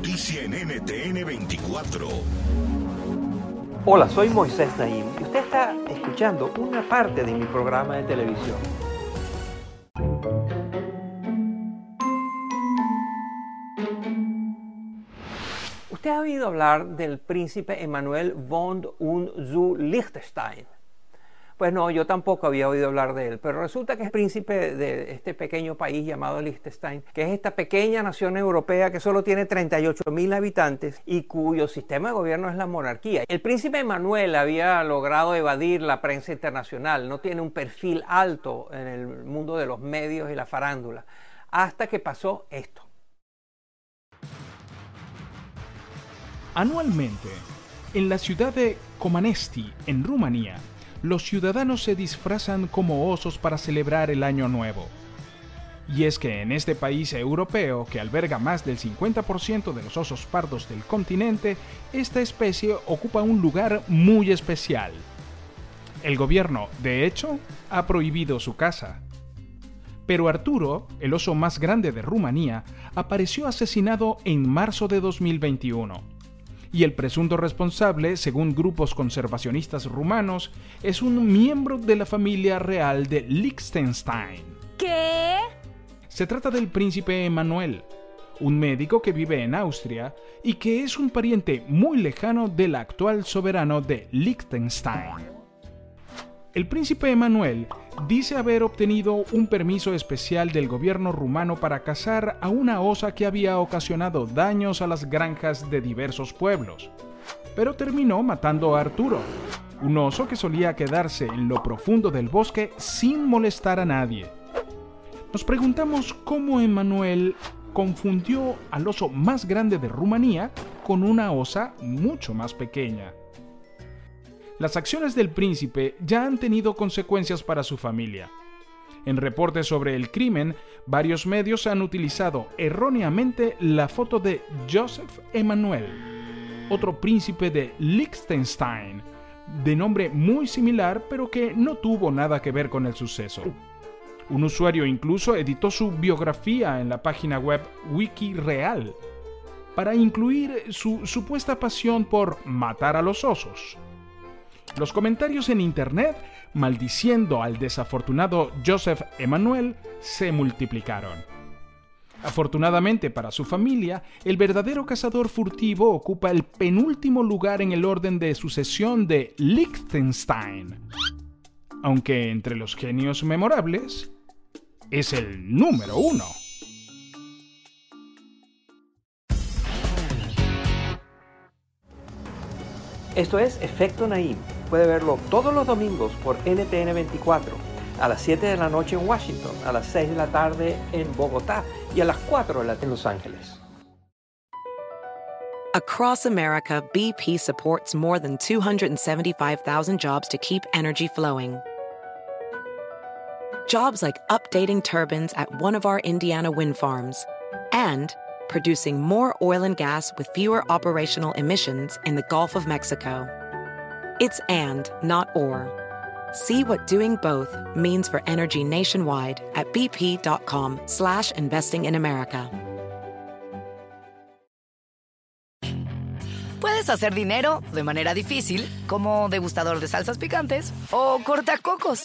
Noticia en NTN 24. Hola, soy Moisés Naim y usted está escuchando una parte de mi programa de televisión. Usted ha oído hablar del príncipe Emanuel von und zu Liechtenstein. Pues no, yo tampoco había oído hablar de él, pero resulta que es príncipe de este pequeño país llamado Liechtenstein, que es esta pequeña nación europea que solo tiene 38 mil habitantes y cuyo sistema de gobierno es la monarquía. El príncipe Emanuel había logrado evadir la prensa internacional, no tiene un perfil alto en el mundo de los medios y la farándula, hasta que pasó esto. Anualmente, en la ciudad de Comanesti, en Rumanía, los ciudadanos se disfrazan como osos para celebrar el Año Nuevo. Y es que en este país europeo, que alberga más del 50% de los osos pardos del continente, esta especie ocupa un lugar muy especial. El gobierno, de hecho, ha prohibido su caza. Pero Arturo, el oso más grande de Rumanía, apareció asesinado en marzo de 2021 y el presunto responsable, según grupos conservacionistas rumanos, es un miembro de la familia real de Liechtenstein. ¿Qué? Se trata del príncipe Emanuel, un médico que vive en Austria y que es un pariente muy lejano del actual soberano de Liechtenstein. El príncipe Emanuel dice haber obtenido un permiso especial del gobierno rumano para cazar a una osa que había ocasionado daños a las granjas de diversos pueblos, pero terminó matando a Arturo, un oso que solía quedarse en lo profundo del bosque sin molestar a nadie. Nos preguntamos cómo Emanuel confundió al oso más grande de Rumanía con una osa mucho más pequeña. Las acciones del príncipe ya han tenido consecuencias para su familia. En reportes sobre el crimen, varios medios han utilizado erróneamente la foto de Joseph Emanuel, otro príncipe de Liechtenstein, de nombre muy similar pero que no tuvo nada que ver con el suceso. Un usuario incluso editó su biografía en la página web WikiReal para incluir su supuesta pasión por matar a los osos. Los comentarios en Internet maldiciendo al desafortunado Joseph Emanuel se multiplicaron. Afortunadamente para su familia, el verdadero cazador furtivo ocupa el penúltimo lugar en el orden de sucesión de Liechtenstein. Aunque entre los genios memorables, es el número uno. Esto es Efecto Naim puede verlo todos los domingos por NTN 24, a las 7 de la noche en Washington, a las 6 de la tarde en Bogotá y a las 4 de la en Los Ángeles. Across America, BP supports more than 275,000 jobs to keep energy flowing. Jobs like updating turbines at one of our Indiana wind farms and producing more oil and gas with fewer operational emissions in the Gulf of Mexico. It's and, not or. See what doing both means for energy nationwide at bp.com slash investing in America. hacer dinero de manera difícil, como degustador de salsas picantes, o cortacocos,